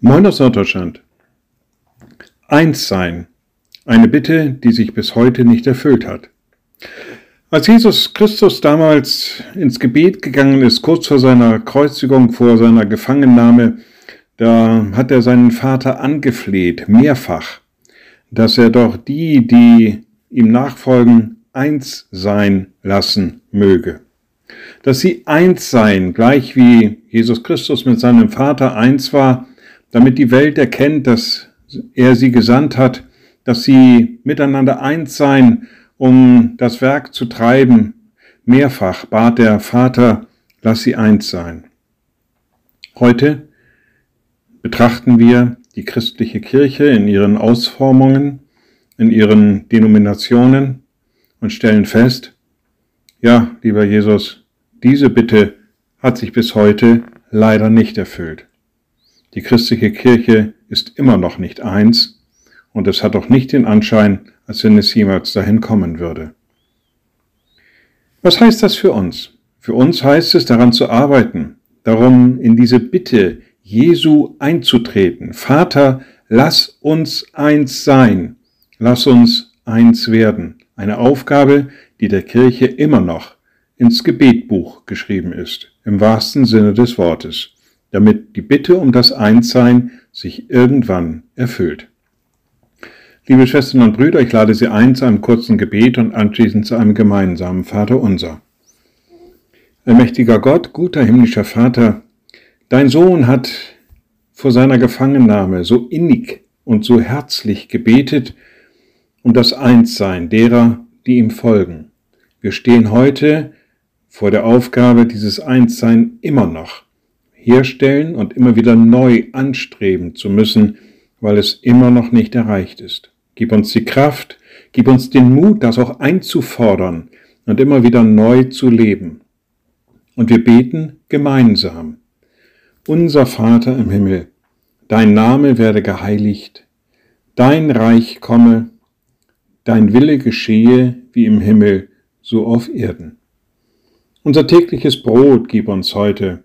Moin aus Norddeutschland. Eins sein. Eine Bitte, die sich bis heute nicht erfüllt hat. Als Jesus Christus damals ins Gebet gegangen ist, kurz vor seiner Kreuzigung, vor seiner Gefangennahme, da hat er seinen Vater angefleht, mehrfach, dass er doch die, die ihm nachfolgen, eins sein lassen möge. Dass sie eins seien, gleich wie Jesus Christus mit seinem Vater eins war, damit die Welt erkennt, dass er sie gesandt hat, dass sie miteinander eins seien, um das Werk zu treiben. Mehrfach bat der Vater, lass sie eins sein. Heute betrachten wir die christliche Kirche in ihren Ausformungen, in ihren Denominationen und stellen fest, ja, lieber Jesus, diese Bitte hat sich bis heute leider nicht erfüllt. Die christliche Kirche ist immer noch nicht eins und es hat auch nicht den Anschein, als wenn es jemals dahin kommen würde. Was heißt das für uns? Für uns heißt es, daran zu arbeiten, darum in diese Bitte Jesu einzutreten. Vater, lass uns eins sein, lass uns eins werden. Eine Aufgabe, die der Kirche immer noch ins Gebetbuch geschrieben ist, im wahrsten Sinne des Wortes damit die Bitte um das Einssein sich irgendwann erfüllt. Liebe Schwestern und Brüder, ich lade Sie ein zu einem kurzen Gebet und anschließend zu einem gemeinsamen Vater unser. Allmächtiger Gott, guter himmlischer Vater, dein Sohn hat vor seiner Gefangennahme so innig und so herzlich gebetet um das Einssein derer, die ihm folgen. Wir stehen heute vor der Aufgabe, dieses Einssein immer noch herstellen und immer wieder neu anstreben zu müssen, weil es immer noch nicht erreicht ist. Gib uns die Kraft, gib uns den Mut, das auch einzufordern und immer wieder neu zu leben. Und wir beten gemeinsam. Unser Vater im Himmel, dein Name werde geheiligt, dein Reich komme, dein Wille geschehe wie im Himmel, so auf Erden. Unser tägliches Brot gib uns heute